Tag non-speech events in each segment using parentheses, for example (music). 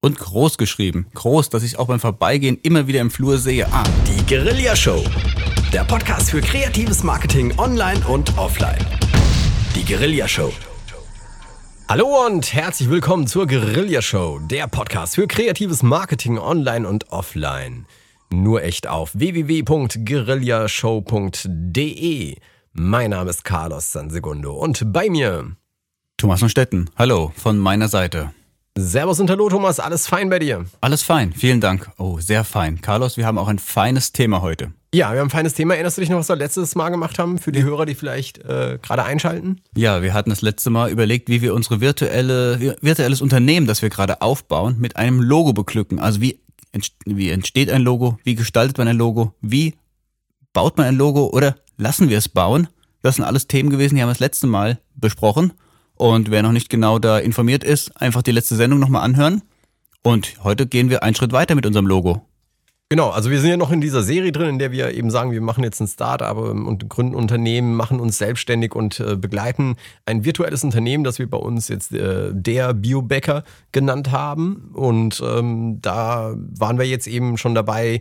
Und groß geschrieben. Groß, dass ich auch beim Vorbeigehen immer wieder im Flur sehe. Ah, Die Guerilla Show. Der Podcast für kreatives Marketing online und offline. Die Guerilla Show. Hallo und herzlich willkommen zur Guerilla Show, der Podcast für kreatives Marketing online und offline. Nur echt auf www.guerillashow.de. Mein Name ist Carlos Sansegundo und bei mir Thomas von Stetten. Hallo, von meiner Seite. Servus und Hallo Thomas, alles fein bei dir? Alles fein, vielen Dank. Oh, sehr fein. Carlos, wir haben auch ein feines Thema heute. Ja, wir haben ein feines Thema. Erinnerst du dich noch, was wir letztes Mal gemacht haben für die Hörer, die vielleicht äh, gerade einschalten? Ja, wir hatten das letzte Mal überlegt, wie wir unsere virtuelle, virtuelles Unternehmen, das wir gerade aufbauen, mit einem Logo beglücken. Also wie, wie entsteht ein Logo? Wie gestaltet man ein Logo? Wie baut man ein Logo oder lassen wir es bauen? Das sind alles Themen gewesen, die haben wir das letzte Mal besprochen. Und wer noch nicht genau da informiert ist, einfach die letzte Sendung nochmal anhören. Und heute gehen wir einen Schritt weiter mit unserem Logo. Genau, also wir sind ja noch in dieser Serie drin, in der wir eben sagen, wir machen jetzt ein Start-up ähm, und gründen Unternehmen, machen uns selbstständig und äh, begleiten ein virtuelles Unternehmen, das wir bei uns jetzt äh, der Biobäcker genannt haben. Und ähm, da waren wir jetzt eben schon dabei.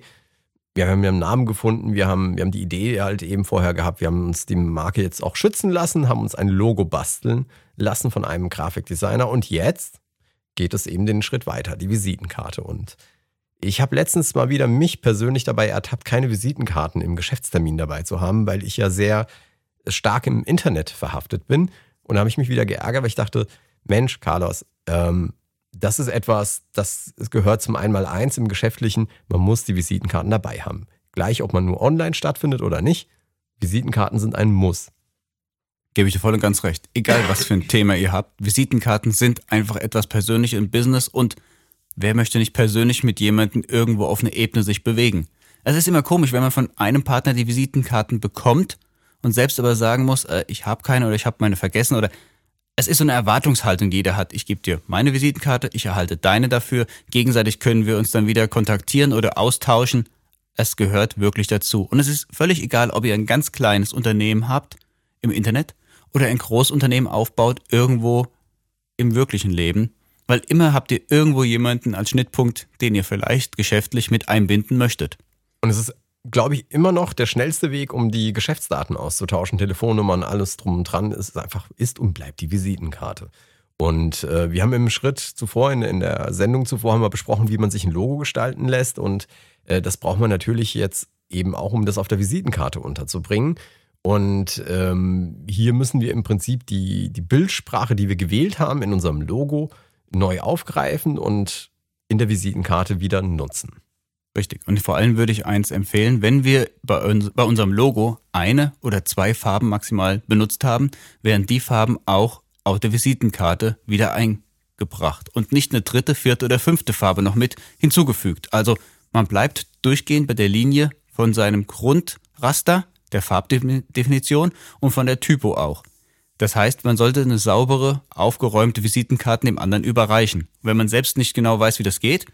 Wir haben einen Namen gefunden, wir haben, wir haben die Idee halt eben vorher gehabt, wir haben uns die Marke jetzt auch schützen lassen, haben uns ein Logo basteln lassen von einem Grafikdesigner und jetzt geht es eben den Schritt weiter, die Visitenkarte. Und ich habe letztens mal wieder mich persönlich dabei ertappt, keine Visitenkarten im Geschäftstermin dabei zu haben, weil ich ja sehr stark im Internet verhaftet bin. Und da habe ich mich wieder geärgert, weil ich dachte, Mensch, Carlos, ähm, das ist etwas, das gehört zum Einmaleins im Geschäftlichen. Man muss die Visitenkarten dabei haben. Gleich, ob man nur online stattfindet oder nicht. Visitenkarten sind ein Muss. Gebe ich dir voll und ganz recht. Egal, was für ein Thema ihr habt. Visitenkarten sind einfach etwas Persönliches im Business und wer möchte nicht persönlich mit jemandem irgendwo auf eine Ebene sich bewegen? Es ist immer komisch, wenn man von einem Partner die Visitenkarten bekommt und selbst aber sagen muss, äh, ich habe keine oder ich habe meine vergessen oder es ist so eine Erwartungshaltung, die jeder hat. Ich gebe dir meine Visitenkarte, ich erhalte deine dafür. Gegenseitig können wir uns dann wieder kontaktieren oder austauschen. Es gehört wirklich dazu. Und es ist völlig egal, ob ihr ein ganz kleines Unternehmen habt im Internet oder ein Großunternehmen aufbaut irgendwo im wirklichen Leben. Weil immer habt ihr irgendwo jemanden als Schnittpunkt, den ihr vielleicht geschäftlich mit einbinden möchtet. Und es ist, glaube ich, immer noch der schnellste Weg, um die Geschäftsdaten auszutauschen, Telefonnummern, alles drum und dran. Ist einfach, ist und bleibt die Visitenkarte. Und äh, wir haben im Schritt zuvor, in, in der Sendung zuvor, haben wir besprochen, wie man sich ein Logo gestalten lässt. Und äh, das braucht man natürlich jetzt eben auch, um das auf der Visitenkarte unterzubringen. Und ähm, hier müssen wir im Prinzip die, die Bildsprache, die wir gewählt haben in unserem Logo, neu aufgreifen und in der Visitenkarte wieder nutzen. Richtig. Und vor allem würde ich eins empfehlen, wenn wir bei, uns, bei unserem Logo eine oder zwei Farben maximal benutzt haben, werden die Farben auch auf der Visitenkarte wieder eingebracht und nicht eine dritte, vierte oder fünfte Farbe noch mit hinzugefügt. Also man bleibt durchgehend bei der Linie von seinem Grundraster, der Farbdefinition und von der Typo auch. Das heißt, man sollte eine saubere, aufgeräumte Visitenkarte dem anderen überreichen. Wenn man selbst nicht genau weiß, wie das geht,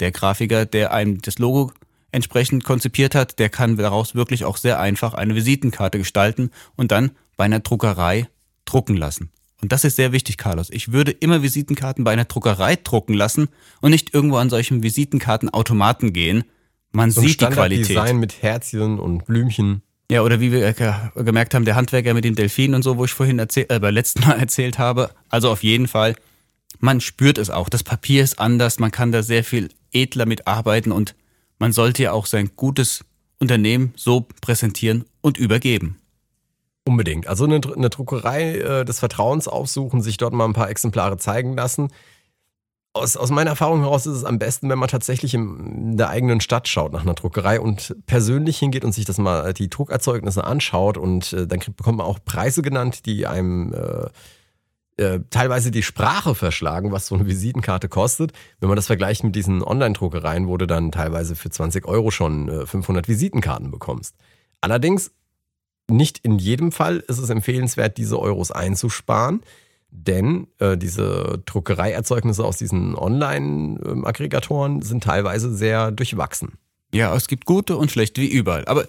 der Grafiker, der einem das Logo entsprechend konzipiert hat, der kann daraus wirklich auch sehr einfach eine Visitenkarte gestalten und dann bei einer Druckerei drucken lassen. Und das ist sehr wichtig, Carlos. Ich würde immer Visitenkarten bei einer Druckerei drucken lassen und nicht irgendwo an solchen Visitenkartenautomaten gehen. Man So sieht die Qualität. Standarddesign mit Herzchen und Blümchen. Ja, oder wie wir ge- gemerkt haben, der Handwerker mit dem Delfin und so, wo ich vorhin erzähl, äh, beim letzten Mal (laughs) erzählt habe. Also auf jeden Fall, man spürt es auch. Das Papier ist anders, man kann da sehr viel edler mitarbeiten und man sollte ja auch sein gutes Unternehmen so präsentieren und übergeben. Unbedingt. Also eine, eine Druckerei äh, des Vertrauens aufsuchen, sich dort mal ein paar Exemplare zeigen lassen. Aus, aus meiner Erfahrung heraus ist es am besten, wenn man tatsächlich im, in der eigenen Stadt schaut nach einer Druckerei und persönlich hingeht und sich das mal äh, die Druckerzeugnisse anschaut und äh, dann kriegt, bekommt man auch Preise genannt, die einem äh, äh, teilweise die Sprache verschlagen, was so eine Visitenkarte kostet. Wenn man das vergleicht mit diesen Online-Druckereien, wo du dann teilweise für 20 Euro schon äh, 500 Visitenkarten bekommst. Allerdings nicht in jedem Fall ist es empfehlenswert, diese Euros einzusparen, denn äh, diese Druckereierzeugnisse aus diesen Online-Aggregatoren sind teilweise sehr durchwachsen. Ja, es gibt gute und schlechte wie überall. Aber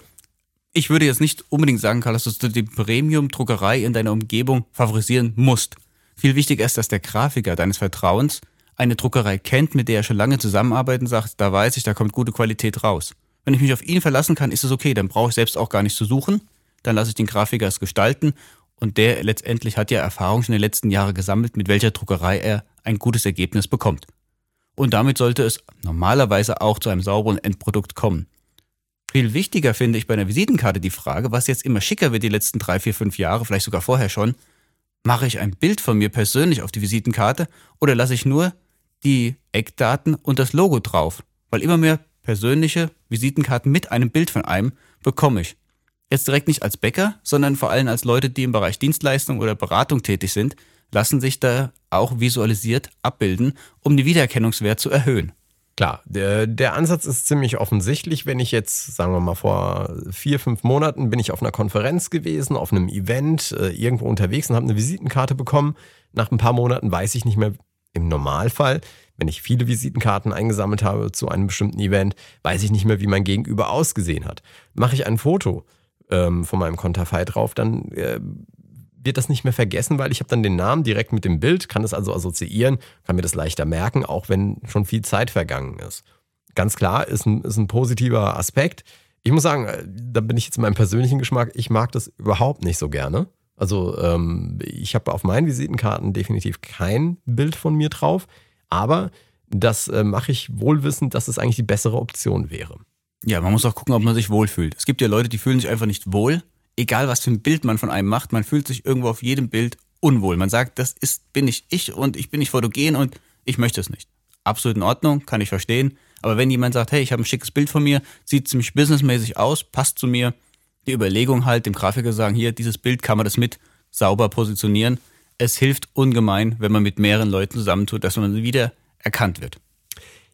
ich würde jetzt nicht unbedingt sagen, Carlos, dass du die Premium-Druckerei in deiner Umgebung favorisieren musst. Viel wichtiger ist, dass der Grafiker deines Vertrauens eine Druckerei kennt, mit der er schon lange zusammenarbeitet und sagt, da weiß ich, da kommt gute Qualität raus. Wenn ich mich auf ihn verlassen kann, ist es okay, dann brauche ich selbst auch gar nicht zu suchen. Dann lasse ich den Grafiker es gestalten und der letztendlich hat ja Erfahrung schon in den letzten Jahren gesammelt, mit welcher Druckerei er ein gutes Ergebnis bekommt. Und damit sollte es normalerweise auch zu einem sauberen Endprodukt kommen. Viel wichtiger finde ich bei einer Visitenkarte die Frage, was jetzt immer schicker wird die letzten drei, vier, fünf Jahre, vielleicht sogar vorher schon. Mache ich ein Bild von mir persönlich auf die Visitenkarte oder lasse ich nur die Eckdaten und das Logo drauf? Weil immer mehr persönliche Visitenkarten mit einem Bild von einem bekomme ich. Jetzt direkt nicht als Bäcker, sondern vor allem als Leute, die im Bereich Dienstleistung oder Beratung tätig sind, lassen sich da auch visualisiert abbilden, um den Wiedererkennungswert zu erhöhen. Klar, der, der Ansatz ist ziemlich offensichtlich. Wenn ich jetzt, sagen wir mal, vor vier, fünf Monaten bin ich auf einer Konferenz gewesen, auf einem Event, äh, irgendwo unterwegs und habe eine Visitenkarte bekommen. Nach ein paar Monaten weiß ich nicht mehr, im Normalfall, wenn ich viele Visitenkarten eingesammelt habe zu einem bestimmten Event, weiß ich nicht mehr, wie mein Gegenüber ausgesehen hat. Mache ich ein Foto ähm, von meinem Konterfei drauf, dann äh, wird das nicht mehr vergessen, weil ich habe dann den Namen direkt mit dem Bild, kann es also assoziieren, kann mir das leichter merken, auch wenn schon viel Zeit vergangen ist. Ganz klar, ist ein, ist ein positiver Aspekt. Ich muss sagen, da bin ich jetzt in meinem persönlichen Geschmack, ich mag das überhaupt nicht so gerne. Also ähm, ich habe auf meinen Visitenkarten definitiv kein Bild von mir drauf, aber das äh, mache ich wohlwissend, dass es eigentlich die bessere Option wäre. Ja, man muss auch gucken, ob man sich wohlfühlt. Es gibt ja Leute, die fühlen sich einfach nicht wohl egal was für ein Bild man von einem macht, man fühlt sich irgendwo auf jedem Bild unwohl. Man sagt, das ist, bin ich ich und ich bin nicht fotogen und ich möchte es nicht. Absolut in Ordnung, kann ich verstehen. Aber wenn jemand sagt, hey, ich habe ein schickes Bild von mir, sieht ziemlich businessmäßig aus, passt zu mir, die Überlegung halt, dem Grafiker sagen, hier, dieses Bild kann man das mit sauber positionieren. Es hilft ungemein, wenn man mit mehreren Leuten zusammentut, dass man wieder erkannt wird.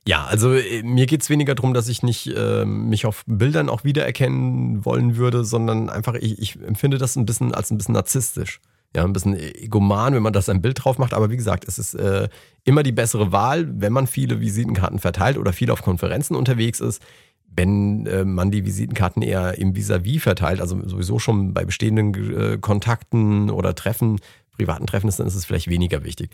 Ja, also äh, mir geht's weniger darum, dass ich nicht äh, mich auf Bildern auch wiedererkennen wollen würde, sondern einfach, ich, ich empfinde das ein bisschen als ein bisschen narzisstisch. Ja, ein bisschen egoman, wenn man das ein Bild drauf macht. Aber wie gesagt, es ist äh, immer die bessere Wahl, wenn man viele Visitenkarten verteilt oder viel auf Konferenzen unterwegs ist. Wenn äh, man die Visitenkarten eher im Vis-à-vis -vis verteilt, also sowieso schon bei bestehenden äh, Kontakten oder Treffen, privaten Treffen ist, dann ist es vielleicht weniger wichtig.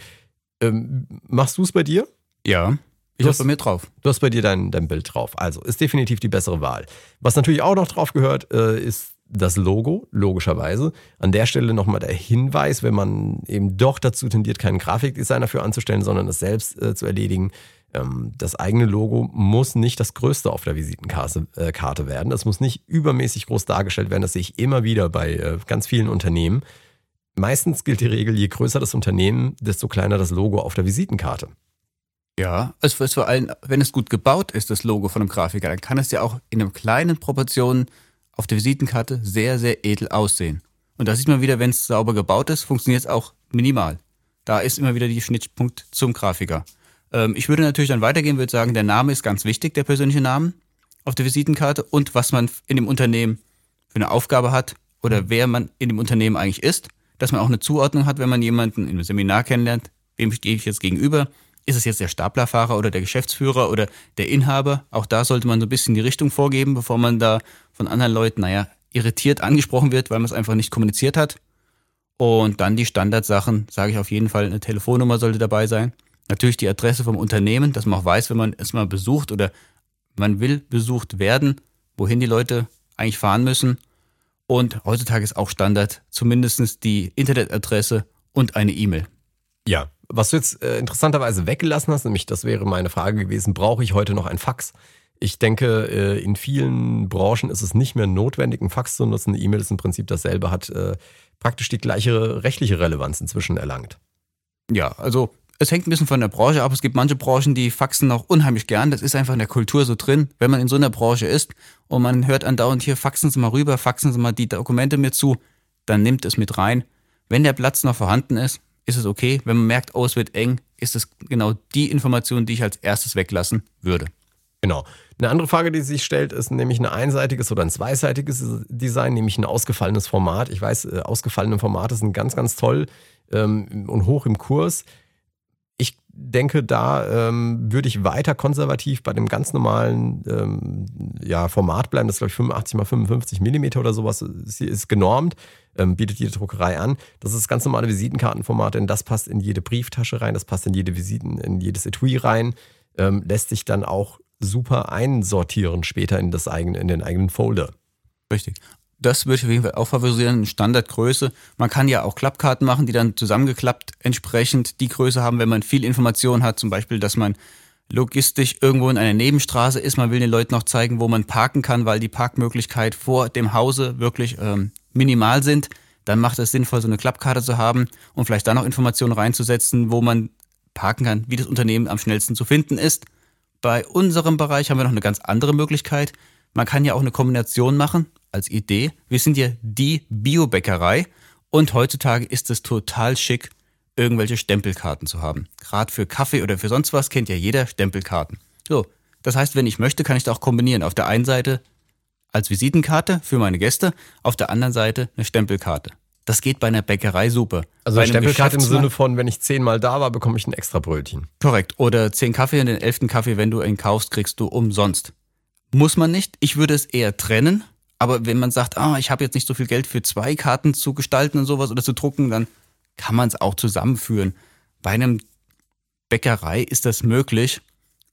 Ähm, machst du es bei dir? Ja. Ich habe bei mir drauf. Du hast bei dir dein, dein Bild drauf. Also ist definitiv die bessere Wahl. Was natürlich auch noch drauf gehört, äh, ist das Logo, logischerweise. An der Stelle nochmal der Hinweis, wenn man eben doch dazu tendiert, keinen Grafikdesigner für anzustellen, sondern es selbst äh, zu erledigen. Ähm, das eigene Logo muss nicht das größte auf der Visitenkarte äh, Karte werden. Das muss nicht übermäßig groß dargestellt werden. Das sehe ich immer wieder bei äh, ganz vielen Unternehmen. Meistens gilt die Regel, je größer das Unternehmen, desto kleiner das Logo auf der Visitenkarte. Ja, es ist vor allem, wenn es gut gebaut ist, das Logo von einem Grafiker, dann kann es ja auch in einem kleinen Proportionen auf der Visitenkarte sehr, sehr edel aussehen. Und da sieht man wieder, wenn es sauber gebaut ist, funktioniert es auch minimal. Da ist immer wieder die Schnittpunkt zum Grafiker. Ähm, ich würde natürlich dann weitergehen, würde sagen, der Name ist ganz wichtig, der persönliche Name auf der Visitenkarte und was man in dem Unternehmen für eine Aufgabe hat oder wer man in dem Unternehmen eigentlich ist, dass man auch eine Zuordnung hat, wenn man jemanden einem Seminar kennenlernt, wem stehe ich jetzt gegenüber, ist es jetzt der Staplerfahrer oder der Geschäftsführer oder der Inhaber? Auch da sollte man so ein bisschen die Richtung vorgeben, bevor man da von anderen Leuten, naja, irritiert angesprochen wird, weil man es einfach nicht kommuniziert hat. Und dann die Standardsachen, sage ich auf jeden Fall, eine Telefonnummer sollte dabei sein. Natürlich die Adresse vom Unternehmen, dass man auch weiß, wenn man es mal besucht oder man will besucht werden, wohin die Leute eigentlich fahren müssen. Und heutzutage ist auch Standard zumindest die Internetadresse und eine E-Mail. Ja, was du jetzt äh, interessanterweise weggelassen hast, nämlich das wäre meine Frage gewesen, brauche ich heute noch ein Fax? Ich denke, äh, in vielen Branchen ist es nicht mehr notwendig, ein Fax zu nutzen. Eine E-Mail ist im Prinzip dasselbe, hat äh, praktisch die gleiche rechtliche Relevanz inzwischen erlangt. Ja, also es hängt ein bisschen von der Branche ab. Es gibt manche Branchen, die faxen noch unheimlich gern. Das ist einfach in der Kultur so drin. Wenn man in so einer Branche ist und man hört andauernd hier, faxen Sie mal rüber, faxen Sie mal die Dokumente mir zu, dann nimmt es mit rein. Wenn der Platz noch vorhanden ist, ist es okay. Wenn man merkt, oh, es wird eng, ist es genau die Information, die ich als erstes weglassen würde. Genau. Eine andere Frage, die sich stellt, ist nämlich ein einseitiges oder ein zweiseitiges Design, nämlich ein ausgefallenes Format. Ich weiß, äh, ausgefallene Formate sind ganz, ganz toll ähm, und hoch im Kurs. Ich denke, da ähm, würde ich weiter konservativ bei dem ganz normalen ähm, ja, Format bleiben. Das ist, glaube ich, 85 mal 55 Millimeter oder sowas. Ist, ist genormt, ähm, bietet jede Druckerei an. Das ist das ganz normale Visitenkartenformat, denn das passt in jede Brieftasche rein, das passt in jede Visiten, in jedes Etui rein. Ähm, lässt sich dann auch super einsortieren später in, das eigene, in den eigenen Folder. Richtig das würde ich auf jeden Fall auch favorisieren, Standardgröße. Man kann ja auch Klappkarten machen, die dann zusammengeklappt entsprechend die Größe haben, wenn man viel Information hat, zum Beispiel, dass man logistisch irgendwo in einer Nebenstraße ist, man will den Leuten noch zeigen, wo man parken kann, weil die Parkmöglichkeit vor dem Hause wirklich ähm, minimal sind, dann macht es sinnvoll, so eine Klappkarte zu haben und vielleicht da noch Informationen reinzusetzen, wo man parken kann, wie das Unternehmen am schnellsten zu finden ist. Bei unserem Bereich haben wir noch eine ganz andere Möglichkeit. Man kann ja auch eine Kombination machen als Idee. Wir sind ja die Biobäckerei und heutzutage ist es total schick, irgendwelche Stempelkarten zu haben. Gerade für Kaffee oder für sonst was kennt ja jeder Stempelkarten. So, das heißt, wenn ich möchte, kann ich da auch kombinieren. Auf der einen Seite als Visitenkarte für meine Gäste, auf der anderen Seite eine Stempelkarte. Das geht bei einer Bäckerei super. Also eine Stempelkarte im Sinne von, wenn ich zehnmal da war, bekomme ich ein extra Brötchen. Korrekt. Oder zehn Kaffee und den elften Kaffee, wenn du ihn kaufst, kriegst du umsonst. Muss man nicht. Ich würde es eher trennen. Aber wenn man sagt, ah, ich habe jetzt nicht so viel Geld für zwei Karten zu gestalten und sowas oder zu drucken, dann kann man es auch zusammenführen. Bei einem Bäckerei ist das möglich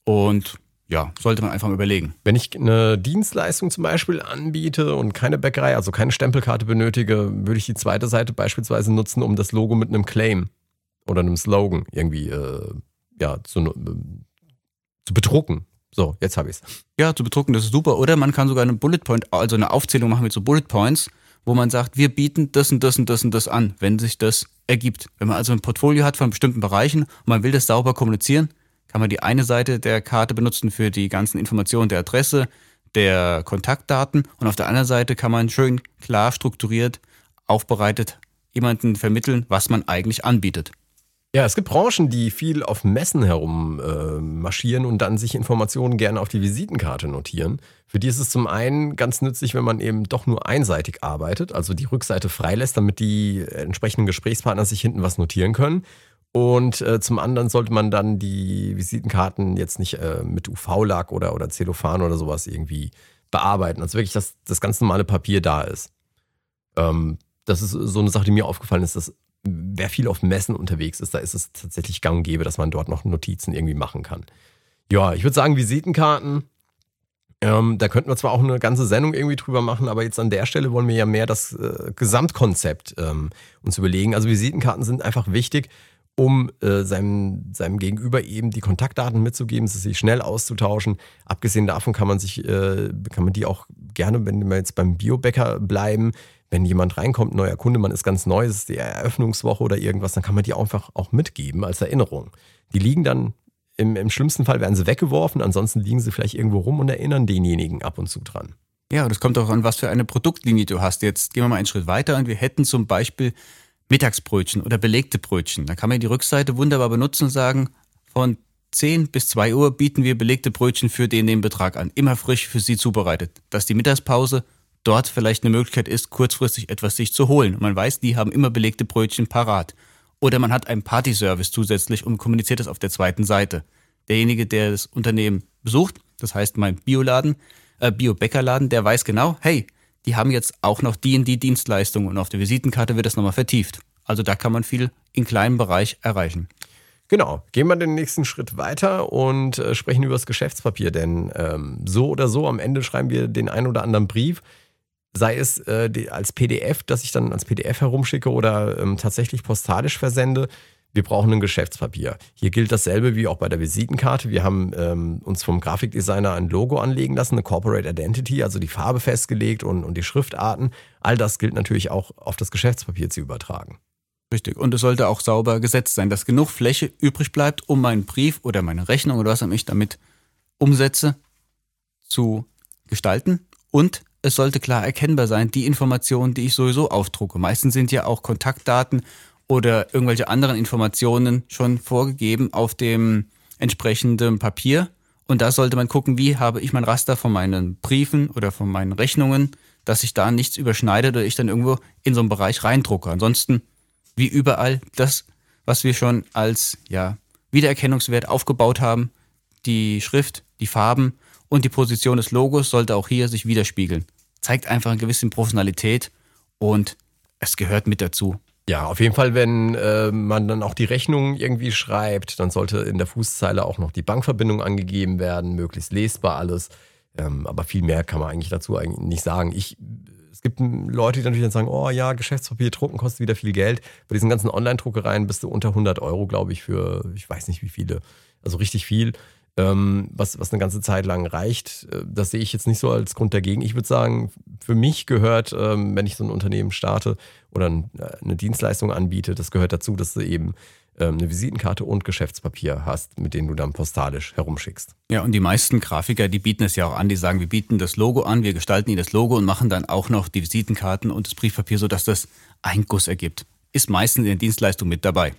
und ja, sollte man einfach mal überlegen. Wenn ich eine Dienstleistung zum Beispiel anbiete und keine Bäckerei, also keine Stempelkarte benötige, würde ich die zweite Seite beispielsweise nutzen, um das Logo mit einem Claim oder einem Slogan irgendwie äh, ja, zu, äh, zu bedrucken. So, jetzt habe ich es. Ja, zu bedrucken, das ist super. Oder man kann sogar eine Bullet Point, also eine Aufzählung machen mit so Bullet Points, wo man sagt, wir bieten das und das und das und das an, wenn sich das ergibt. Wenn man also ein Portfolio hat von bestimmten Bereichen und man will das sauber kommunizieren, kann man die eine Seite der Karte benutzen für die ganzen Informationen der Adresse, der Kontaktdaten und auf der anderen Seite kann man schön klar strukturiert, aufbereitet jemanden vermitteln, was man eigentlich anbietet. Ja, es gibt Branchen, die viel auf Messen herum äh, marschieren und dann sich Informationen gerne auf die Visitenkarte notieren. Für die ist es zum einen ganz nützlich, wenn man eben doch nur einseitig arbeitet, also die Rückseite freilässt, damit die entsprechenden Gesprächspartner sich hinten was notieren können. Und äh, zum anderen sollte man dann die Visitenkarten jetzt nicht äh, mit UV-Lack oder, oder Zellophan oder sowas irgendwie bearbeiten. Also wirklich, dass das ganz normale Papier da ist. Ähm, das ist so eine Sache, die mir aufgefallen ist, dass wer viel auf Messen unterwegs ist, da ist es tatsächlich gang und gäbe, dass man dort noch Notizen irgendwie machen kann. Ja, ich würde sagen, Visitenkarten, ähm, da könnten wir zwar auch eine ganze Sendung irgendwie drüber machen, aber jetzt an der Stelle wollen wir ja mehr das äh, Gesamtkonzept ähm, uns überlegen. Also Visitenkarten sind einfach wichtig, um äh, seinem, seinem Gegenüber eben die Kontaktdaten mitzugeben, sich schnell auszutauschen. Abgesehen davon kann man sich, äh, kann man die auch gerne, wenn wir jetzt beim Biobäcker bleiben, wenn jemand reinkommt, neuer Kunde, man ist ganz neu, es ist die Eröffnungswoche oder irgendwas, dann kann man die einfach auch mitgeben als Erinnerung. Die liegen dann, im, im schlimmsten Fall werden sie weggeworfen, ansonsten liegen sie vielleicht irgendwo rum und erinnern denjenigen ab und zu dran. Ja, das kommt auch an, was für eine Produktlinie du hast. Jetzt gehen wir mal einen Schritt weiter und wir hätten zum Beispiel Mittagsbrötchen oder belegte Brötchen. Da kann man die Rückseite wunderbar benutzen und sagen, von 10 bis 2 Uhr bieten wir belegte Brötchen für den, den Betrag an. Immer frisch für Sie zubereitet. Dass die Mittagspause dort vielleicht eine Möglichkeit ist, kurzfristig etwas sich zu holen. Und man weiß, die haben immer belegte Brötchen parat. Oder man hat einen Partyservice zusätzlich und kommuniziert das auf der zweiten Seite. Derjenige, der das Unternehmen besucht, das heißt mein Bioladen, äh, Bio-Bäckerladen, der weiß genau, hey, die haben jetzt auch noch die und die Dienstleistung und auf der Visitenkarte wird das nochmal vertieft. Also da kann man viel in kleinem Bereich erreichen. Genau, gehen wir den nächsten Schritt weiter und äh, sprechen über das Geschäftspapier, denn ähm, so oder so am Ende schreiben wir den ein oder anderen Brief sei es äh, die, als PDF, das ich dann als PDF herumschicke oder ähm, tatsächlich postalisch versende. Wir brauchen ein Geschäftspapier. Hier gilt dasselbe wie auch bei der Visitenkarte. Wir haben ähm, uns vom Grafikdesigner ein Logo anlegen lassen, eine Corporate Identity, also die Farbe festgelegt und, und die Schriftarten. All das gilt natürlich auch auf das Geschäftspapier zu übertragen. Richtig. Und es sollte auch sauber gesetzt sein, dass genug Fläche übrig bleibt, um meinen Brief oder meine Rechnung oder was auch ich damit umsetze, zu gestalten und es sollte klar erkennbar sein, die Informationen, die ich sowieso aufdrucke. Meistens sind ja auch Kontaktdaten oder irgendwelche anderen Informationen schon vorgegeben auf dem entsprechenden Papier. Und da sollte man gucken, wie habe ich mein Raster von meinen Briefen oder von meinen Rechnungen, dass sich da nichts überschneidet oder ich dann irgendwo in so einen Bereich reindrucke. Ansonsten, wie überall, das, was wir schon als, ja, Wiedererkennungswert aufgebaut haben. Die Schrift, die Farben und die Position des Logos sollte auch hier sich widerspiegeln. Zeigt einfach eine gewisse Professionalität und es gehört mit dazu. Ja, auf jeden Fall, wenn äh, man dann auch die Rechnung irgendwie schreibt, dann sollte in der Fußzeile auch noch die Bankverbindung angegeben werden, möglichst lesbar alles. Ähm, aber viel mehr kann man eigentlich dazu eigentlich nicht sagen. Ich, es gibt Leute, die natürlich dann sagen, oh ja, Geschäftspapier drucken kostet wieder viel Geld. Bei diesen ganzen Online-Druckereien bist du unter 100 Euro, glaube ich, für ich weiß nicht wie viele. Also richtig viel was, was eine ganze Zeit lang reicht. Äh, das sehe ich jetzt nicht so als Grund dagegen. Ich würde sagen, für mich gehört, ähm, wenn ich so ein Unternehmen starte oder äh, eine Dienstleistung anbiete, das gehört dazu, dass du eben ähm, eine Visitenkarte und Geschäftspapier hast, mit denen du dann postalisch herumschickst. Ja, und die meisten Grafiker, die bieten es ja auch an, die sagen, wir bieten das Logo an, wir gestalten ihnen das Logo und machen dann auch noch die Visitenkarten und das Briefpapier, sodass das einen Guss ergibt. Ist meistens in der Dienstleistung mit dabei.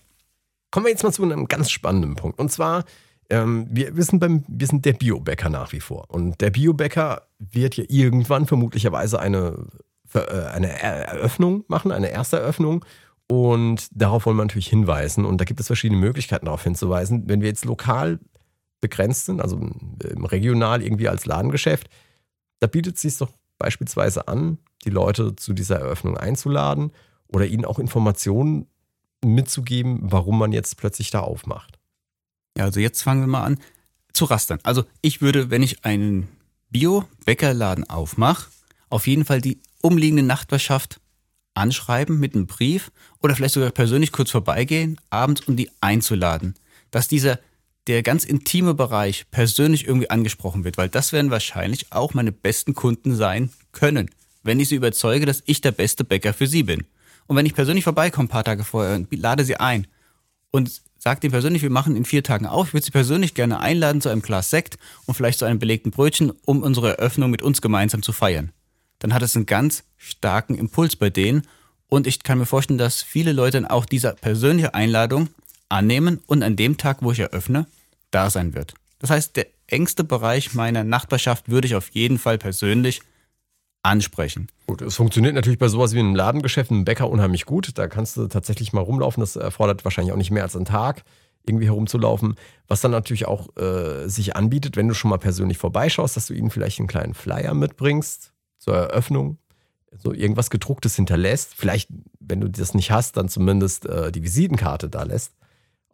Kommen wir jetzt mal zu einem ganz spannenden Punkt. Und zwar ähm, wir, wir, sind beim, wir sind der Biobäcker nach wie vor. Und der Biobäcker wird ja irgendwann vermutlicherweise eine, äh, eine Eröffnung machen, eine erste Eröffnung. Und darauf wollen wir natürlich hinweisen. Und da gibt es verschiedene Möglichkeiten darauf hinzuweisen. Wenn wir jetzt lokal begrenzt sind, also regional irgendwie als Ladengeschäft, da bietet es sich doch beispielsweise an, die Leute zu dieser Eröffnung einzuladen oder ihnen auch Informationen mitzugeben, warum man jetzt plötzlich da aufmacht. Ja, also jetzt fangen wir mal an zu rastern. Also ich würde, wenn ich einen Bio-Bäckerladen aufmache, auf jeden Fall die umliegende Nachbarschaft anschreiben mit einem Brief oder vielleicht sogar persönlich kurz vorbeigehen, abends, um die einzuladen. Dass dieser, der ganz intime Bereich persönlich irgendwie angesprochen wird, weil das werden wahrscheinlich auch meine besten Kunden sein können, wenn ich sie überzeuge, dass ich der beste Bäcker für sie bin. Und wenn ich persönlich vorbeikomme, ein paar Tage vorher, und lade sie ein und Sag ihm persönlich, wir machen in vier Tagen auf. Ich würde Sie persönlich gerne einladen zu einem Glas Sekt und vielleicht zu einem belegten Brötchen, um unsere Eröffnung mit uns gemeinsam zu feiern. Dann hat es einen ganz starken Impuls bei denen und ich kann mir vorstellen, dass viele Leute dann auch diese persönliche Einladung annehmen und an dem Tag, wo ich eröffne, da sein wird. Das heißt, der engste Bereich meiner Nachbarschaft würde ich auf jeden Fall persönlich ansprechen. Gut, es funktioniert natürlich bei sowas wie einem Ladengeschäft, einem Bäcker unheimlich gut. Da kannst du tatsächlich mal rumlaufen. Das erfordert wahrscheinlich auch nicht mehr als einen Tag, irgendwie herumzulaufen. Was dann natürlich auch äh, sich anbietet, wenn du schon mal persönlich vorbeischaust, dass du ihnen vielleicht einen kleinen Flyer mitbringst zur Eröffnung, so irgendwas gedrucktes hinterlässt. Vielleicht, wenn du das nicht hast, dann zumindest äh, die Visitenkarte da lässt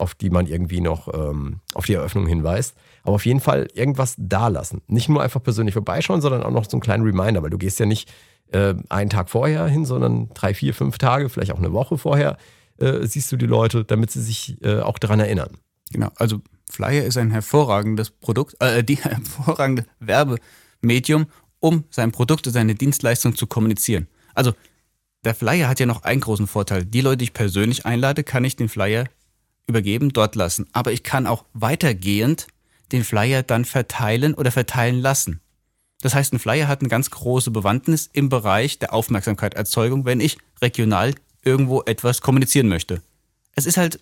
auf die man irgendwie noch ähm, auf die Eröffnung hinweist. Aber auf jeden Fall irgendwas da lassen. Nicht nur einfach persönlich vorbeischauen, sondern auch noch so einen kleinen Reminder, weil du gehst ja nicht äh, einen Tag vorher hin, sondern drei, vier, fünf Tage, vielleicht auch eine Woche vorher, äh, siehst du die Leute, damit sie sich äh, auch daran erinnern. Genau, also Flyer ist ein hervorragendes Produkt, äh, die (laughs) hervorragende Werbemedium, um sein Produkt seine Dienstleistung zu kommunizieren. Also der Flyer hat ja noch einen großen Vorteil. Die Leute, die ich persönlich einlade, kann ich den Flyer übergeben, dort lassen. Aber ich kann auch weitergehend den Flyer dann verteilen oder verteilen lassen. Das heißt, ein Flyer hat eine ganz große Bewandtnis im Bereich der Aufmerksamkeitserzeugung, wenn ich regional irgendwo etwas kommunizieren möchte. Es ist halt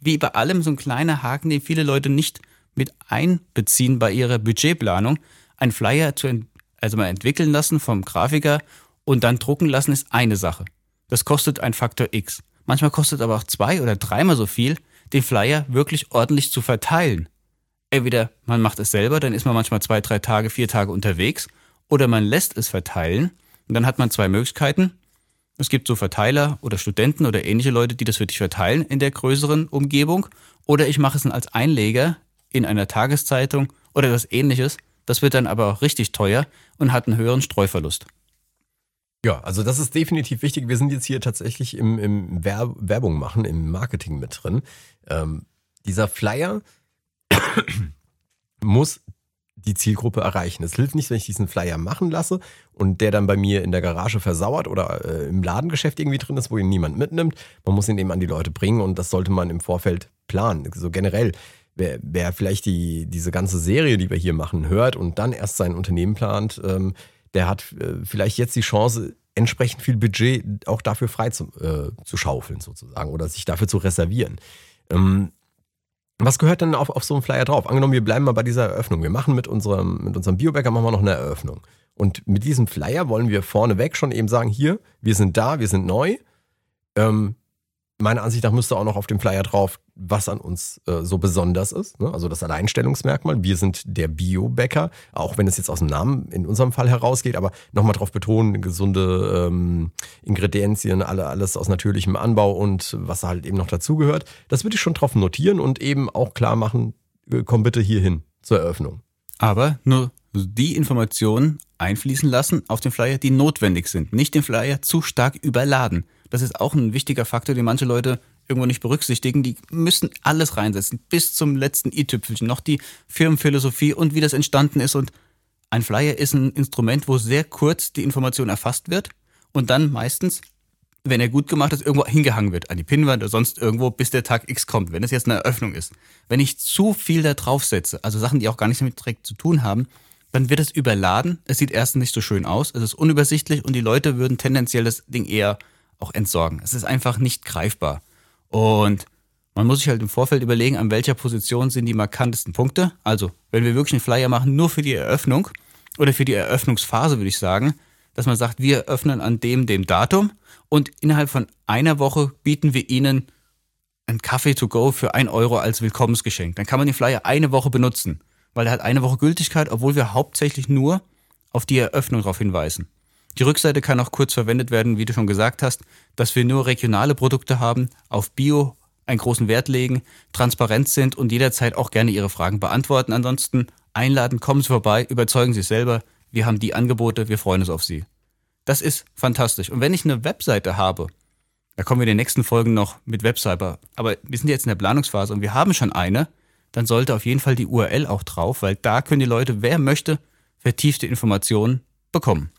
wie bei allem so ein kleiner Haken, den viele Leute nicht mit einbeziehen bei ihrer Budgetplanung. Ein Flyer zu also mal entwickeln lassen vom Grafiker und dann drucken lassen ist eine Sache. Das kostet ein Faktor X. Manchmal kostet aber auch zwei oder dreimal so viel, den Flyer wirklich ordentlich zu verteilen. Entweder man macht es selber, dann ist man manchmal zwei, drei Tage, vier Tage unterwegs, oder man lässt es verteilen. Und dann hat man zwei Möglichkeiten. Es gibt so Verteiler oder Studenten oder ähnliche Leute, die das für dich verteilen in der größeren Umgebung. Oder ich mache es dann als Einleger in einer Tageszeitung oder das ähnliches. Das wird dann aber auch richtig teuer und hat einen höheren Streuverlust. Ja, also das ist definitiv wichtig. Wir sind jetzt hier tatsächlich im, im Werb Werbung machen, im Marketing mit drin. Ähm, dieser Flyer (coughs) muss die Zielgruppe erreichen. Es hilft nicht, wenn ich diesen Flyer machen lasse und der dann bei mir in der Garage versauert oder äh, im Ladengeschäft irgendwie drin ist, wo ihn niemand mitnimmt. Man muss ihn eben an die Leute bringen und das sollte man im Vorfeld planen. So generell, wer, wer vielleicht die, diese ganze Serie, die wir hier machen, hört und dann erst sein Unternehmen plant, ähm, der hat äh, vielleicht jetzt die Chance, entsprechend viel Budget auch dafür frei zu, äh, zu schaufeln, sozusagen, oder sich dafür zu reservieren. Ähm, was gehört denn auf, auf so einen Flyer drauf? Angenommen, wir bleiben mal bei dieser Eröffnung. Wir machen mit unserem, mit unserem Biobäcker machen wir noch eine Eröffnung. Und mit diesem Flyer wollen wir vorneweg schon eben sagen, hier, wir sind da, wir sind neu. Ähm, meiner Ansicht nach müsste auch noch auf dem Flyer drauf, was an uns äh, so besonders ist. Ne? Also das Alleinstellungsmerkmal. Wir sind der Bio-Bäcker, auch wenn es jetzt aus dem Namen in unserem Fall herausgeht, aber nochmal drauf betonen, gesunde ähm, Ingredienzien, alle, alles aus natürlichem Anbau und was halt eben noch dazugehört. Das würde ich schon drauf notieren und eben auch klar machen, äh, komm bitte hier hin zur Eröffnung. Aber nur die Informationen einfließen lassen auf den Flyer, die notwendig sind. Nicht den Flyer zu stark überladen. Das ist auch ein wichtiger Faktor, den manche Leute irgendwo nicht berücksichtigen. Die müssen alles reinsetzen, bis zum letzten i-Tüpfelchen, noch die Firmenphilosophie und wie das entstanden ist. Und ein Flyer ist ein Instrument, wo sehr kurz die Information erfasst wird und dann meistens, wenn er gut gemacht ist, irgendwo hingehangen wird, an die Pinnwand oder sonst irgendwo, bis der Tag X kommt, wenn es jetzt eine Eröffnung ist. Wenn ich zu viel da drauf setze, also Sachen, die auch gar nichts damit direkt zu tun haben, dann wird es überladen. Es sieht erstens nicht so schön aus, es ist unübersichtlich und die Leute würden tendenziell das Ding eher auch entsorgen. Es ist einfach nicht greifbar. Und man muss sich halt im Vorfeld überlegen, an welcher Position sind die markantesten Punkte. Also, wenn wir wirklich einen Flyer machen, nur für die Eröffnung oder für die Eröffnungsphase, würde ich sagen, dass man sagt, wir öffnen an dem, dem Datum und innerhalb von einer Woche bieten wir Ihnen einen Kaffee to go für ein Euro als Willkommensgeschenk. Dann kann man den Flyer eine Woche benutzen, weil er hat eine Woche Gültigkeit, obwohl wir hauptsächlich nur auf die Eröffnung darauf hinweisen. Die Rückseite kann auch kurz verwendet werden, wie du schon gesagt hast, dass wir nur regionale Produkte haben, auf Bio einen großen Wert legen, transparent sind und jederzeit auch gerne Ihre Fragen beantworten. Ansonsten einladen, kommen Sie vorbei, überzeugen Sie selber. Wir haben die Angebote, wir freuen uns auf Sie. Das ist fantastisch. Und wenn ich eine Webseite habe, da kommen wir in den nächsten Folgen noch mit Webseite, aber wir sind jetzt in der Planungsphase und wir haben schon eine, dann sollte auf jeden Fall die URL auch drauf, weil da können die Leute, wer möchte, vertiefte Informationen bekommen.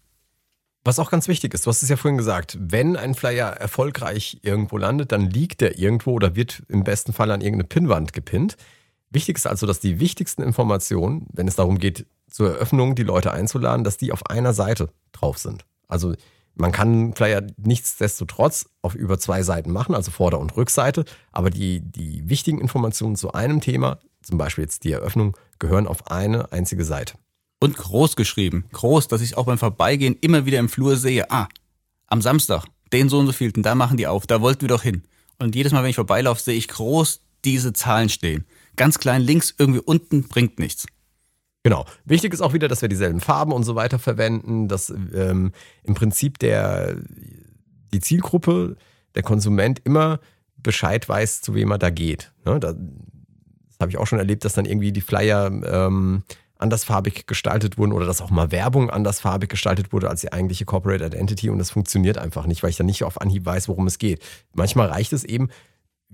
Was auch ganz wichtig ist, du hast es ja vorhin gesagt, wenn ein Flyer erfolgreich irgendwo landet, dann liegt der irgendwo oder wird im besten Fall an irgendeine Pinnwand gepinnt. Wichtig ist also, dass die wichtigsten Informationen, wenn es darum geht, zur Eröffnung die Leute einzuladen, dass die auf einer Seite drauf sind. Also man kann Flyer nichtsdestotrotz auf über zwei Seiten machen, also Vorder- und Rückseite, aber die, die wichtigen Informationen zu einem Thema, zum Beispiel jetzt die Eröffnung, gehören auf eine einzige Seite. Und groß geschrieben. Groß, dass ich auch beim Vorbeigehen immer wieder im Flur sehe, ah, am Samstag, den so und so vielten, da machen die auf, da wollten wir doch hin. Und jedes Mal, wenn ich vorbeilaufe, sehe ich groß diese Zahlen stehen. Ganz klein links, irgendwie unten, bringt nichts. Genau. Wichtig ist auch wieder, dass wir dieselben Farben und so weiter verwenden, dass ähm, im Prinzip der, die Zielgruppe, der Konsument immer Bescheid weiß, zu wem er da geht. Ne? Da, das habe ich auch schon erlebt, dass dann irgendwie die Flyer ähm, andersfarbig gestaltet wurden oder dass auch mal Werbung andersfarbig gestaltet wurde als die eigentliche Corporate Identity und das funktioniert einfach nicht, weil ich dann nicht auf Anhieb weiß, worum es geht. Manchmal reicht es eben,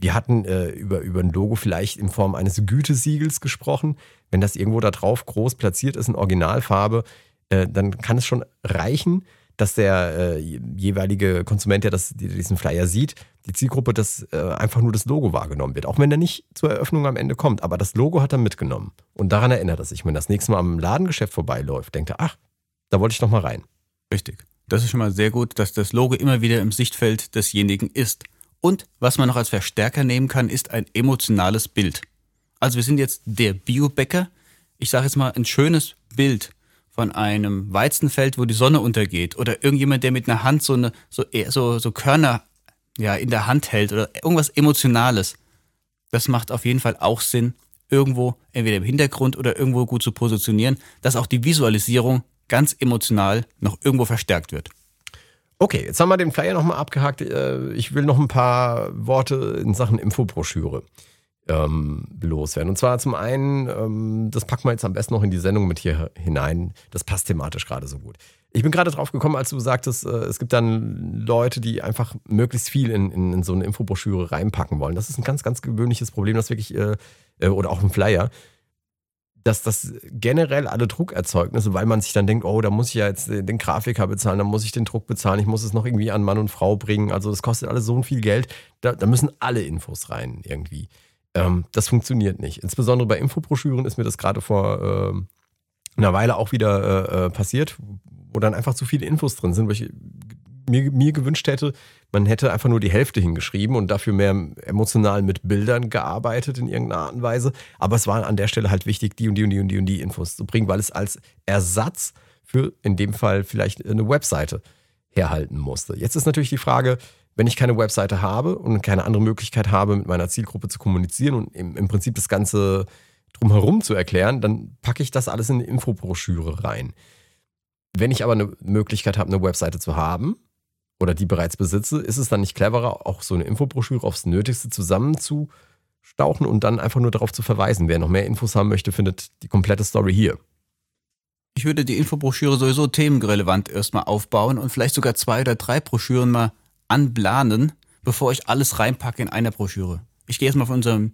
wir hatten äh, über, über ein Logo vielleicht in Form eines Gütesiegels gesprochen. Wenn das irgendwo da drauf groß platziert ist in Originalfarbe, äh, dann kann es schon reichen, dass der äh, jeweilige Konsument, der das, diesen Flyer sieht, die Zielgruppe, dass äh, einfach nur das Logo wahrgenommen wird. Auch wenn er nicht zur Eröffnung am Ende kommt. Aber das Logo hat er mitgenommen. Und daran erinnert er sich. Wenn das nächste Mal am Ladengeschäft vorbeiläuft, denkt er, ach, da wollte ich noch mal rein. Richtig. Das ist schon mal sehr gut, dass das Logo immer wieder im Sichtfeld desjenigen ist. Und was man noch als Verstärker nehmen kann, ist ein emotionales Bild. Also wir sind jetzt der Biobäcker. Ich sage jetzt mal ein schönes Bild von einem Weizenfeld, wo die Sonne untergeht, oder irgendjemand, der mit einer Hand so eine so so, so Körner ja in der Hand hält oder irgendwas Emotionales. Das macht auf jeden Fall auch Sinn, irgendwo entweder im Hintergrund oder irgendwo gut zu positionieren, dass auch die Visualisierung ganz emotional noch irgendwo verstärkt wird. Okay, jetzt haben wir den Flyer nochmal abgehakt. Äh, ich will noch ein paar Worte in Sachen Infobroschüre ähm, loswerden. Und zwar zum einen, ähm, das packen wir jetzt am besten noch in die Sendung mit hier hinein. Das passt thematisch gerade so gut. Ich bin gerade drauf gekommen, als du sagtest, äh, es gibt dann Leute, die einfach möglichst viel in, in, in, so eine Infobroschüre reinpacken wollen. Das ist ein ganz, ganz gewöhnliches Problem, das wirklich, äh, oder auch ein Flyer, dass das generell alle Druckerzeugnisse, weil man sich dann denkt, oh, da muss ich ja jetzt den Grafiker bezahlen, da muss ich den Druck bezahlen, ich muss es noch irgendwie an Mann und Frau bringen. Also das kostet alles so viel Geld. Da, da müssen alle Infos rein irgendwie. Ähm, das funktioniert nicht. Insbesondere bei Infobroschüren ist mir das gerade vor äh, einer Weile auch wieder äh, äh, passiert, wo dann einfach zu viele Infos drin sind, weil ich mir, mir gewünscht hätte, man hätte einfach nur die Hälfte hingeschrieben und dafür mehr emotional mit Bildern gearbeitet in irgendeiner Art und Weise. Aber es war an der Stelle halt wichtig, die und die und die und die und die Infos zu bringen, weil es als Ersatz für in dem Fall vielleicht eine Webseite herhalten musste. Jetzt ist natürlich die Frage, wenn ich keine Webseite habe und keine andere Möglichkeit habe, mit meiner Zielgruppe zu kommunizieren und im, im Prinzip das Ganze drumherum zu erklären, dann packe ich das alles in eine Infobroschüre rein. Wenn ich aber eine Möglichkeit habe, eine Webseite zu haben oder die bereits besitze, ist es dann nicht cleverer, auch so eine Infobroschüre aufs Nötigste zusammenzustauchen und dann einfach nur darauf zu verweisen. Wer noch mehr Infos haben möchte, findet die komplette Story hier. Ich würde die Infobroschüre sowieso themenrelevant erstmal aufbauen und vielleicht sogar zwei oder drei Broschüren mal anplanen, bevor ich alles reinpacke in einer Broschüre. Ich gehe erstmal von unserem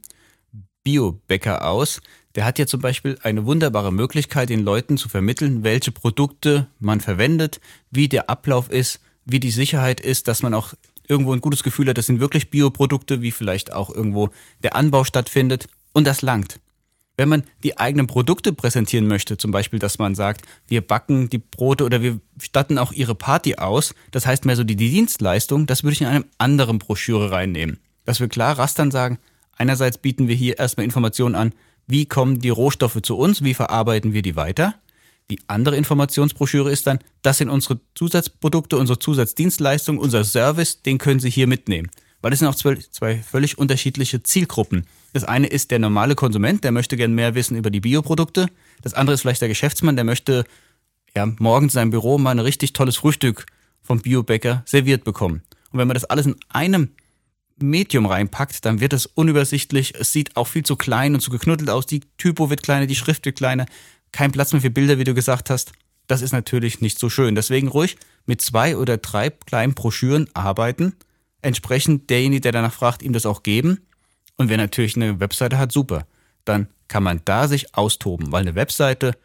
Biobäcker aus. Der hat ja zum Beispiel eine wunderbare Möglichkeit, den Leuten zu vermitteln, welche Produkte man verwendet, wie der Ablauf ist, wie die Sicherheit ist, dass man auch irgendwo ein gutes Gefühl hat, das sind wirklich Bioprodukte, wie vielleicht auch irgendwo der Anbau stattfindet. Und das langt. Wenn man die eigenen Produkte präsentieren möchte, zum Beispiel, dass man sagt, wir backen die Brote oder wir statten auch ihre Party aus, das heißt mehr so die Dienstleistung, das würde ich in einem anderen Broschüre reinnehmen. Dass wir klar rastern sagen, einerseits bieten wir hier erstmal Informationen an, wie kommen die Rohstoffe zu uns, wie verarbeiten wir die weiter. Die andere Informationsbroschüre ist dann, das sind unsere Zusatzprodukte, unsere Zusatzdienstleistungen, unser Service, den können Sie hier mitnehmen. Weil es sind auch zwei, völlig unterschiedliche Zielgruppen. Das eine ist der normale Konsument, der möchte gern mehr wissen über die Bioprodukte. Das andere ist vielleicht der Geschäftsmann, der möchte ja, morgens in seinem Büro mal ein richtig tolles Frühstück vom Biobäcker serviert bekommen. Und wenn man das alles in einem Medium reinpackt, dann wird es unübersichtlich. Es sieht auch viel zu klein und zu geknuddelt aus. Die Typo wird kleiner, die Schrift wird kleiner. Kein Platz mehr für Bilder, wie du gesagt hast. Das ist natürlich nicht so schön. Deswegen ruhig mit zwei oder drei kleinen Broschüren arbeiten. Entsprechend derjenige, der danach fragt, ihm das auch geben. Und wer natürlich eine Webseite hat, super. Dann kann man da sich austoben, weil eine Webseite,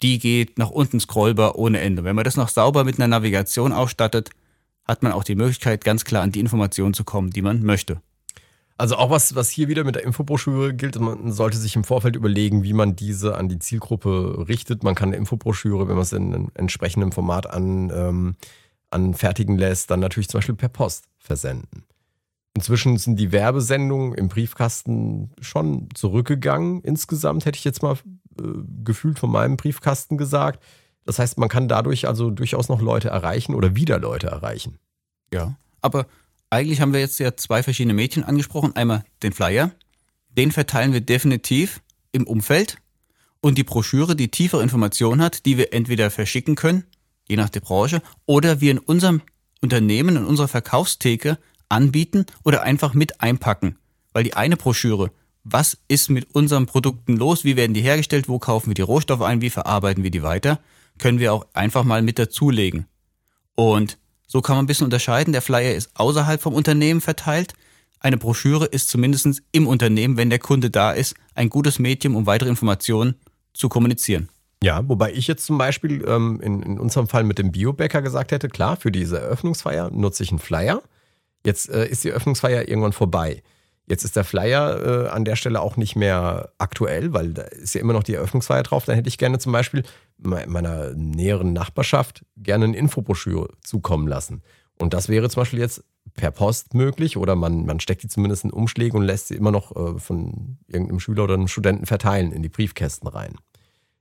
die geht nach unten scrollbar ohne Ende. Wenn man das noch sauber mit einer Navigation ausstattet, hat man auch die Möglichkeit, ganz klar an die Informationen zu kommen, die man möchte. Also auch was, was hier wieder mit der Infobroschüre gilt, man sollte sich im Vorfeld überlegen, wie man diese an die Zielgruppe richtet. Man kann eine Infobroschüre, wenn man es in einem entsprechenden Format an, ähm, anfertigen lässt, dann natürlich zum Beispiel per Post versenden. Inzwischen sind die Werbesendungen im Briefkasten schon zurückgegangen. Insgesamt hätte ich jetzt mal äh, gefühlt von meinem Briefkasten gesagt. Das heißt, man kann dadurch also durchaus noch Leute erreichen oder wieder Leute erreichen. Ja, aber eigentlich haben wir jetzt ja zwei verschiedene Mädchen angesprochen. Einmal den Flyer, den verteilen wir definitiv im Umfeld und die Broschüre, die tiefere Informationen hat, die wir entweder verschicken können, je nach der Branche, oder wir in unserem Unternehmen, in unserer Verkaufstheke anbieten oder einfach mit einpacken. Weil die eine Broschüre, was ist mit unseren Produkten los, wie werden die hergestellt, wo kaufen wir die Rohstoffe ein, wie verarbeiten wir die weiter, können wir auch einfach mal mit dazulegen. Und so kann man ein bisschen unterscheiden. Der Flyer ist außerhalb vom Unternehmen verteilt. Eine Broschüre ist zumindest im Unternehmen, wenn der Kunde da ist, ein gutes Medium, um weitere Informationen zu kommunizieren. Ja, wobei ich jetzt zum Beispiel ähm, in, in unserem Fall mit dem Biobäcker gesagt hätte, klar, für diese Eröffnungsfeier nutze ich einen Flyer. Jetzt äh, ist die Eröffnungsfeier irgendwann vorbei. Jetzt ist der Flyer äh, an der Stelle auch nicht mehr aktuell, weil da ist ja immer noch die Eröffnungsfeier drauf. Dann hätte ich gerne zum Beispiel meiner näheren Nachbarschaft gerne eine Infobroschüre zukommen lassen. Und das wäre zum Beispiel jetzt per Post möglich oder man, man steckt die zumindest in Umschläge und lässt sie immer noch äh, von irgendeinem Schüler oder einem Studenten verteilen in die Briefkästen rein.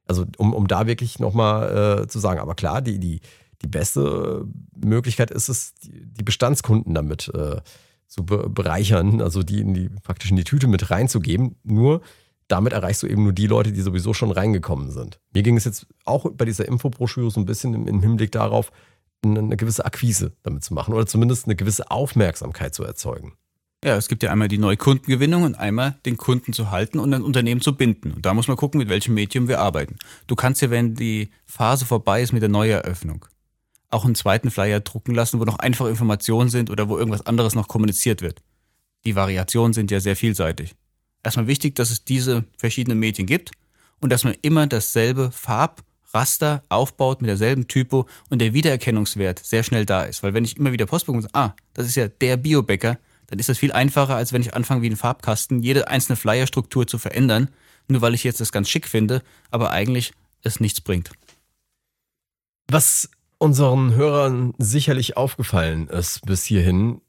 Also um, um da wirklich nochmal äh, zu sagen, aber klar, die, die, die beste Möglichkeit ist es, die, Bestandskunden damit äh, zu bereichern, also die in die praktisch in die Tüte mit reinzugeben. Nur damit erreichst du eben nur die Leute, die sowieso schon reingekommen sind. Mir ging es jetzt auch bei dieser Infobroschüre so ein bisschen im, im Hinblick darauf, eine gewisse Akquise damit zu machen oder zumindest eine gewisse Aufmerksamkeit zu erzeugen. Ja, es gibt ja einmal die Neukundengewinnung und einmal den Kunden zu halten und ein Unternehmen zu binden. Und da muss man gucken, mit welchem Medium wir arbeiten. Du kannst ja, wenn die Phase vorbei ist mit der Neueröffnung, auch einen zweiten Flyer drucken lassen, wo noch einfache Informationen sind oder wo irgendwas anderes noch kommuniziert wird. Die Variationen sind ja sehr vielseitig. Erstmal wichtig, dass es diese verschiedenen Medien gibt und dass man immer dasselbe Farbraster aufbaut mit derselben Typo und der Wiedererkennungswert sehr schnell da ist. Weil wenn ich immer wieder Post bekomme, ah, das ist ja der Biobäcker, dann ist das viel einfacher, als wenn ich anfange, wie ein Farbkasten jede einzelne Flyerstruktur zu verändern, nur weil ich jetzt das ganz schick finde, aber eigentlich es nichts bringt. Was unseren Hörern sicherlich aufgefallen ist bis hierhin,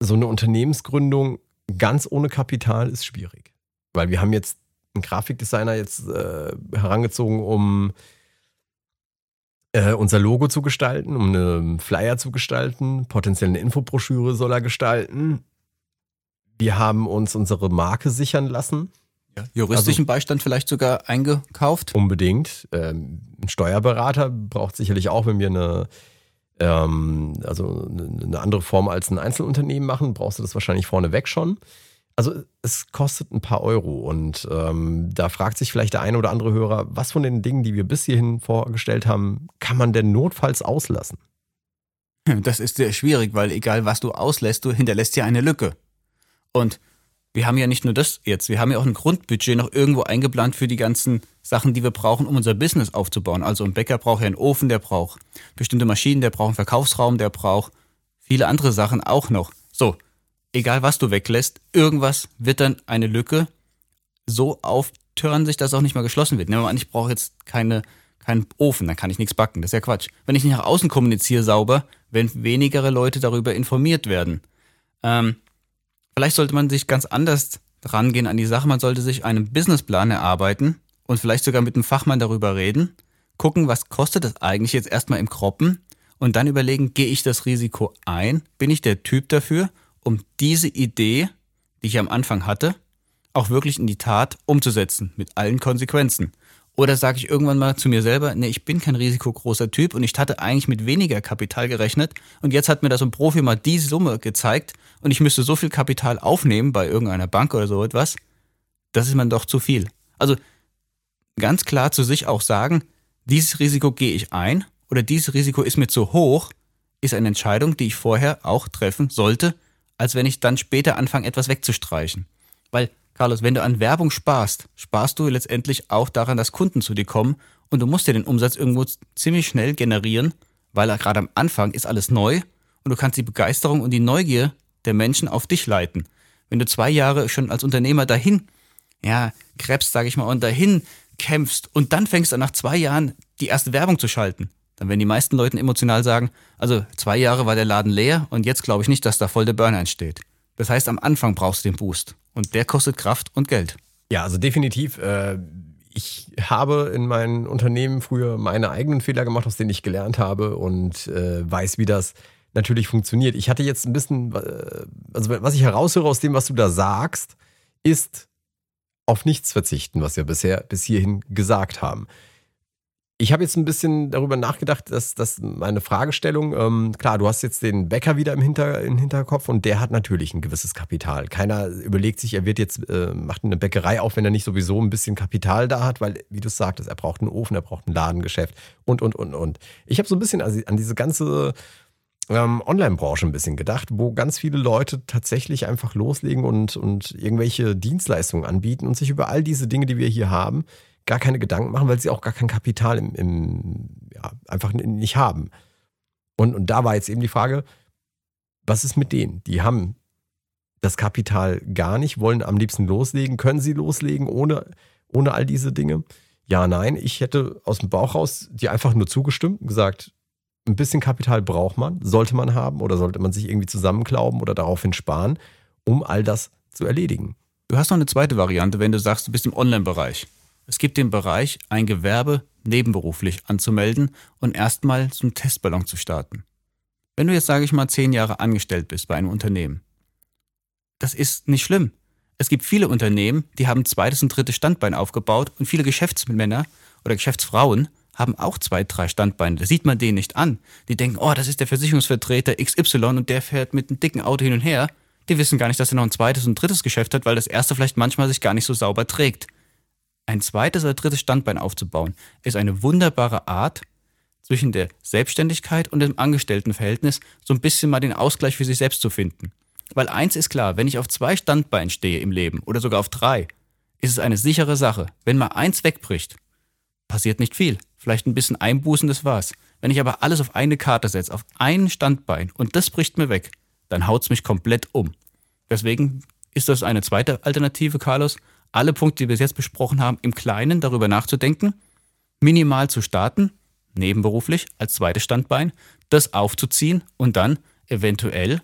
so eine Unternehmensgründung ganz ohne Kapital ist schwierig. Weil wir haben jetzt einen Grafikdesigner jetzt äh, herangezogen, um äh, unser Logo zu gestalten, um eine Flyer zu gestalten, potenziell eine Infobroschüre soll er gestalten. Wir haben uns unsere Marke sichern lassen. Ja, juristischen also, Beistand vielleicht sogar eingekauft? Unbedingt. Ähm, ein Steuerberater braucht sicherlich auch, wenn wir eine, ähm, also eine andere Form als ein Einzelunternehmen machen, brauchst du das wahrscheinlich vorneweg schon. Also es kostet ein paar Euro und ähm, da fragt sich vielleicht der eine oder andere Hörer, was von den Dingen, die wir bis hierhin vorgestellt haben, kann man denn notfalls auslassen? Das ist sehr schwierig, weil egal was du auslässt, du hinterlässt ja eine Lücke. Und wir haben ja nicht nur das jetzt, wir haben ja auch ein Grundbudget noch irgendwo eingeplant für die ganzen Sachen, die wir brauchen, um unser Business aufzubauen. Also ein Bäcker braucht ja einen Ofen, der braucht bestimmte Maschinen, der braucht einen Verkaufsraum, der braucht viele andere Sachen auch noch. So, egal was du weglässt, irgendwas wird dann eine Lücke so auftören sich, dass auch nicht mal geschlossen wird. Nehmen wir an, ich brauche jetzt keine, keinen Ofen, dann kann ich nichts backen. Das ist ja Quatsch. Wenn ich nicht nach außen kommuniziere sauber, werden weniger Leute darüber informiert werden. Ähm, vielleicht sollte man sich ganz anders rangehen an die Sache. Man sollte sich einen Businessplan erarbeiten und vielleicht sogar mit einem Fachmann darüber reden. Gucken, was kostet das eigentlich jetzt erstmal im Kroppen und dann überlegen, gehe ich das Risiko ein? Bin ich der Typ dafür? um diese Idee, die ich am Anfang hatte, auch wirklich in die Tat umzusetzen, mit allen Konsequenzen. Oder sage ich irgendwann mal zu mir selber, nee, ich bin kein risikogrosser Typ und ich hatte eigentlich mit weniger Kapital gerechnet und jetzt hat mir das ein Profi mal die Summe gezeigt und ich müsste so viel Kapital aufnehmen bei irgendeiner Bank oder so etwas, das ist man doch zu viel. Also ganz klar zu sich auch sagen, dieses Risiko gehe ich ein oder dieses Risiko ist mir zu hoch, ist eine Entscheidung, die ich vorher auch treffen sollte, als wenn ich dann später anfange, etwas wegzustreichen. Weil, Carlos, wenn du an Werbung sparst, sparst du letztendlich auch daran, dass Kunden zu dir kommen und du musst dir den Umsatz irgendwo ziemlich schnell generieren, weil gerade am Anfang ist alles neu und du kannst die Begeisterung und die Neugier der Menschen auf dich leiten. Wenn du zwei Jahre schon als Unternehmer dahin, ja, krebst, sag ich mal, und dahin kämpfst und dann fängst du nach zwei Jahren die erste Werbung zu schalten, dann werden die meisten Leute emotional sagen, also zwei Jahre war der Laden leer und jetzt glaube ich nicht, dass da voll der Burner entsteht. Das heißt, am Anfang brauchst du den Boost und der kostet Kraft und Geld. Ja, also definitiv. Äh, ich habe in meinen Unternehmen früher meine eigenen Fehler gemacht, aus denen ich gelernt habe und äh, weiß, wie das natürlich funktioniert. Ich hatte jetzt ein bisschen, äh, also was ich heraushöre aus dem, was du da sagst, ist auf nichts verzichten, was wir bisher bis hierhin gesagt haben. Ich habe jetzt ein bisschen darüber nachgedacht, dass, dass meine Fragestellung, ähm, klar, du hast jetzt den Bäcker wieder im, Hinter, im Hinterkopf und der hat natürlich ein gewisses Kapital. Keiner überlegt sich, er wird jetzt, äh, macht eine Bäckerei auf, wenn er nicht sowieso ein bisschen Kapital da hat, weil, wie du sagtest, er braucht einen Ofen, er braucht ein Ladengeschäft und, und, und, und. Ich habe so ein bisschen an diese ganze ähm, Online-Branche ein bisschen gedacht, wo ganz viele Leute tatsächlich einfach loslegen und, und irgendwelche Dienstleistungen anbieten und sich über all diese Dinge, die wir hier haben, gar keine Gedanken machen, weil sie auch gar kein Kapital im, im ja, einfach nicht haben. Und, und da war jetzt eben die Frage, was ist mit denen? Die haben das Kapital gar nicht, wollen am liebsten loslegen. Können sie loslegen ohne, ohne all diese Dinge? Ja, nein. Ich hätte aus dem Bauch raus dir einfach nur zugestimmt und gesagt, ein bisschen Kapital braucht man, sollte man haben oder sollte man sich irgendwie zusammenklauben oder daraufhin sparen, um all das zu erledigen. Du hast noch eine zweite Variante, wenn du sagst, du bist im Online-Bereich. Es gibt den Bereich, ein Gewerbe nebenberuflich anzumelden und erstmal zum Testballon zu starten. Wenn du jetzt, sage ich mal, zehn Jahre angestellt bist bei einem Unternehmen, das ist nicht schlimm. Es gibt viele Unternehmen, die haben zweites und drittes Standbein aufgebaut und viele Geschäftsmänner oder Geschäftsfrauen haben auch zwei, drei Standbeine. Das sieht man denen nicht an. Die denken, oh, das ist der Versicherungsvertreter XY und der fährt mit einem dicken Auto hin und her. Die wissen gar nicht, dass er noch ein zweites und drittes Geschäft hat, weil das erste vielleicht manchmal sich gar nicht so sauber trägt ein zweites oder drittes Standbein aufzubauen, ist eine wunderbare Art, zwischen der Selbstständigkeit und dem Angestelltenverhältnis so ein bisschen mal den Ausgleich für sich selbst zu finden. Weil eins ist klar, wenn ich auf zwei Standbeinen stehe im Leben oder sogar auf drei, ist es eine sichere Sache. Wenn mal eins wegbricht, passiert nicht viel. Vielleicht ein bisschen Einbußen, das war's. Wenn ich aber alles auf eine Karte setze, auf ein Standbein und das bricht mir weg, dann haut's mich komplett um. Deswegen ist das eine zweite Alternative, Carlos, alle Punkte, die wir jetzt besprochen haben, im Kleinen darüber nachzudenken, minimal zu starten, nebenberuflich als zweites Standbein, das aufzuziehen und dann eventuell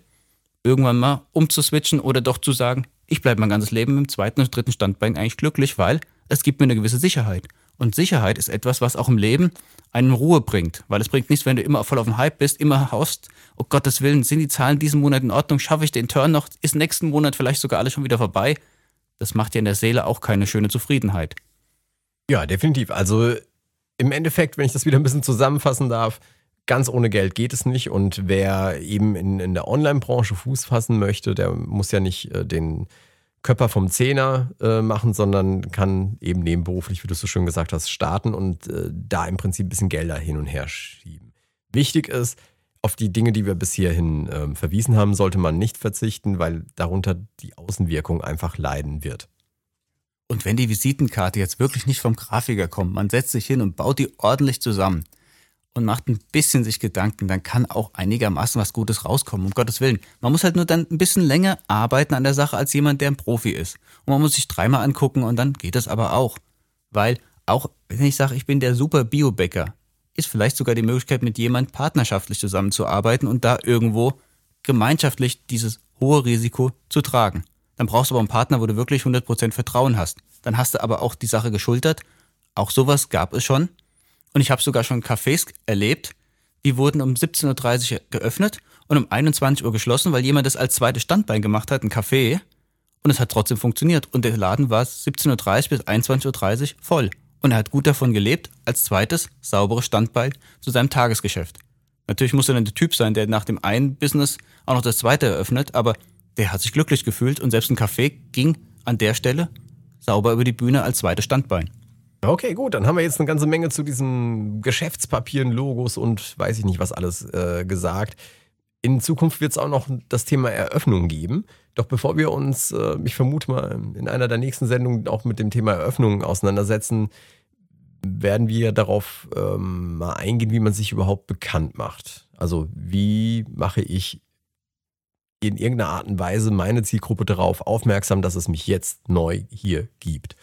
irgendwann mal umzuswitchen oder doch zu sagen, ich bleibe mein ganzes Leben im zweiten und dritten Standbein eigentlich glücklich, weil es gibt mir eine gewisse Sicherheit. Und Sicherheit ist etwas, was auch im Leben einen Ruhe bringt. Weil es bringt nichts, wenn du immer voll auf dem Hype bist, immer hoffst, oh Gottes Willen, sind die Zahlen diesen Monat in Ordnung? Schaffe ich den Turn noch? Ist nächsten Monat vielleicht sogar alles schon wieder vorbei? Das macht dir in der Seele auch keine schöne Zufriedenheit. Ja, definitiv. Also im Endeffekt, wenn ich das wieder ein bisschen zusammenfassen darf, ganz ohne Geld geht es nicht. Und wer eben in, in der Online-Branche Fuß fassen möchte, der muss ja nicht äh, den Körper vom Zehner äh, machen, sondern kann eben nebenberuflich, wie du so schön gesagt hast, starten und äh, da im Prinzip ein bisschen Gelder hin und her schieben. Wichtig ist, auf die Dinge, die wir bis hierhin äh, verwiesen haben, sollte man nicht verzichten, weil darunter die Außenwirkung einfach leiden wird. Und wenn die Visitenkarte jetzt wirklich nicht vom Grafiker kommt, man setzt sich hin und baut die ordentlich zusammen, und macht ein bisschen sich Gedanken, dann kann auch einigermaßen was Gutes rauskommen, um Gottes Willen. Man muss halt nur dann ein bisschen länger arbeiten an der Sache als jemand, der ein Profi ist. Und man muss sich dreimal angucken und dann geht das aber auch. Weil auch wenn ich sage, ich bin der super Biobäcker, ist vielleicht sogar die Möglichkeit, mit jemand partnerschaftlich zusammenzuarbeiten und da irgendwo gemeinschaftlich dieses hohe Risiko zu tragen. Dann brauchst du aber einen Partner, wo du wirklich 100% Vertrauen hast. Dann hast du aber auch die Sache geschultert. Auch sowas gab es schon. Und ich habe sogar schon Cafés erlebt, die wurden um 17.30 Uhr geöffnet und um 21 Uhr geschlossen, weil jemand das als zweites Standbein gemacht hat, ein Café. Und es hat trotzdem funktioniert. Und der Laden war 17.30 Uhr bis 21.30 Uhr voll. Und er hat gut davon gelebt, als zweites sauberes Standbein zu seinem Tagesgeschäft. Natürlich muss er dann der Typ sein, der nach dem einen Business auch noch das zweite eröffnet, aber der hat sich glücklich gefühlt und selbst ein Café ging an der Stelle sauber über die Bühne als zweites Standbein. Okay, gut, dann haben wir jetzt eine ganze Menge zu diesen Geschäftspapieren, Logos und weiß ich nicht was alles äh, gesagt. In Zukunft wird es auch noch das Thema Eröffnung geben. Doch bevor wir uns, äh, ich vermute mal, in einer der nächsten Sendungen auch mit dem Thema Eröffnung auseinandersetzen, werden wir darauf ähm, mal eingehen, wie man sich überhaupt bekannt macht. Also wie mache ich in irgendeiner Art und Weise meine Zielgruppe darauf aufmerksam, dass es mich jetzt neu hier gibt.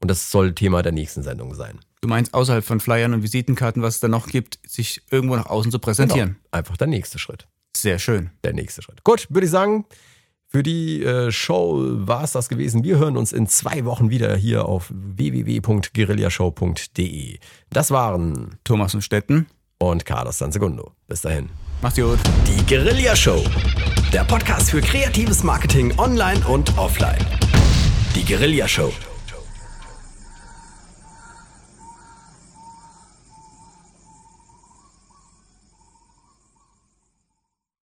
Und das soll Thema der nächsten Sendung sein. Du meinst außerhalb von Flyern und Visitenkarten, was es da noch gibt, sich irgendwo nach außen zu präsentieren? Genau. Einfach der nächste Schritt. Sehr schön. Der nächste Schritt. Gut, würde ich sagen, für die äh, Show war es das gewesen. Wir hören uns in zwei Wochen wieder hier auf www.guerillashow.de. Das waren Thomas und Stetten und Carlos Sansegundo. Bis dahin. Macht's gut. Die Guerilla Show. Der Podcast für kreatives Marketing online und offline. Die Guerilla Show.